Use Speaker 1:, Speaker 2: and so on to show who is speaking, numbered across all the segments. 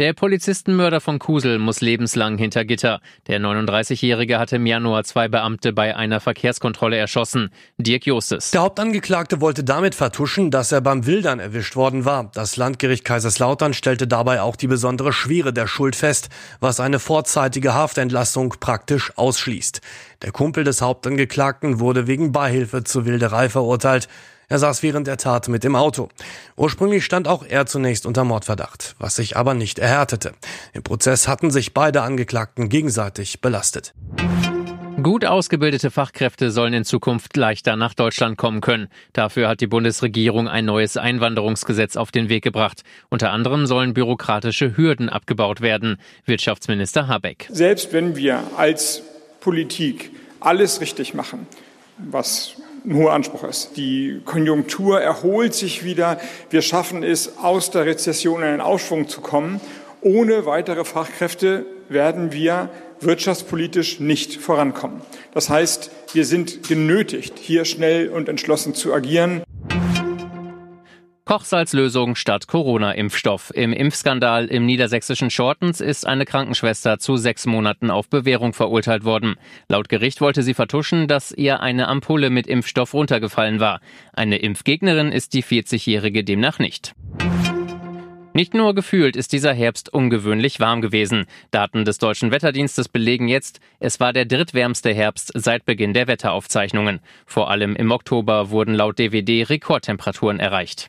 Speaker 1: Der Polizistenmörder von Kusel muss lebenslang hinter Gitter. Der 39-Jährige hatte im Januar zwei Beamte bei einer Verkehrskontrolle erschossen. Dirk Justes.
Speaker 2: Der Hauptangeklagte wollte damit vertuschen, dass er beim Wildern erwischt worden war. Das Landgericht Kaiserslautern stellte dabei auch die besondere Schwere der Schuld fest, was eine vorzeitige Haftentlassung praktisch ausschließt. Der Kumpel des Hauptangeklagten wurde wegen Beihilfe zur Wilderei verurteilt. Er saß während der Tat mit im Auto. Ursprünglich stand auch er zunächst unter Mordverdacht, was sich aber nicht erhärtete. Im Prozess hatten sich beide Angeklagten gegenseitig belastet.
Speaker 1: Gut ausgebildete Fachkräfte sollen in Zukunft leichter nach Deutschland kommen können. Dafür hat die Bundesregierung ein neues Einwanderungsgesetz auf den Weg gebracht. Unter anderem sollen bürokratische Hürden abgebaut werden. Wirtschaftsminister Habeck.
Speaker 3: Selbst wenn wir als Politik alles richtig machen, was ein hoher Anspruch ist. Die Konjunktur erholt sich wieder. Wir schaffen es, aus der Rezession in einen Aufschwung zu kommen. Ohne weitere Fachkräfte werden wir wirtschaftspolitisch nicht vorankommen. Das heißt, wir sind genötigt, hier schnell und entschlossen zu agieren.
Speaker 1: Kochsalzlösung statt Corona-Impfstoff. Im Impfskandal im niedersächsischen Shortens ist eine Krankenschwester zu sechs Monaten auf Bewährung verurteilt worden. Laut Gericht wollte sie vertuschen, dass ihr eine Ampulle mit Impfstoff runtergefallen war. Eine Impfgegnerin ist die 40-Jährige demnach nicht. Nicht nur gefühlt ist dieser Herbst ungewöhnlich warm gewesen. Daten des deutschen Wetterdienstes belegen jetzt, es war der drittwärmste Herbst seit Beginn der Wetteraufzeichnungen. Vor allem im Oktober wurden laut DWD Rekordtemperaturen erreicht.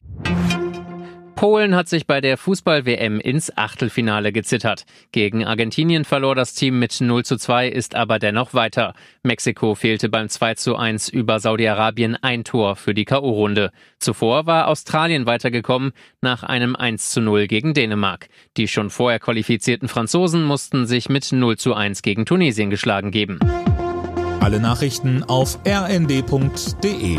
Speaker 1: Polen hat sich bei der Fußball-WM ins Achtelfinale gezittert. Gegen Argentinien verlor das Team mit 0 zu 2, ist aber dennoch weiter. Mexiko fehlte beim 2 zu 1 über Saudi-Arabien ein Tor für die K.O.-Runde. Zuvor war Australien weitergekommen nach einem 1 zu 0 gegen Dänemark. Die schon vorher qualifizierten Franzosen mussten sich mit 0 zu 1 gegen Tunesien geschlagen geben.
Speaker 4: Alle Nachrichten auf rnd.de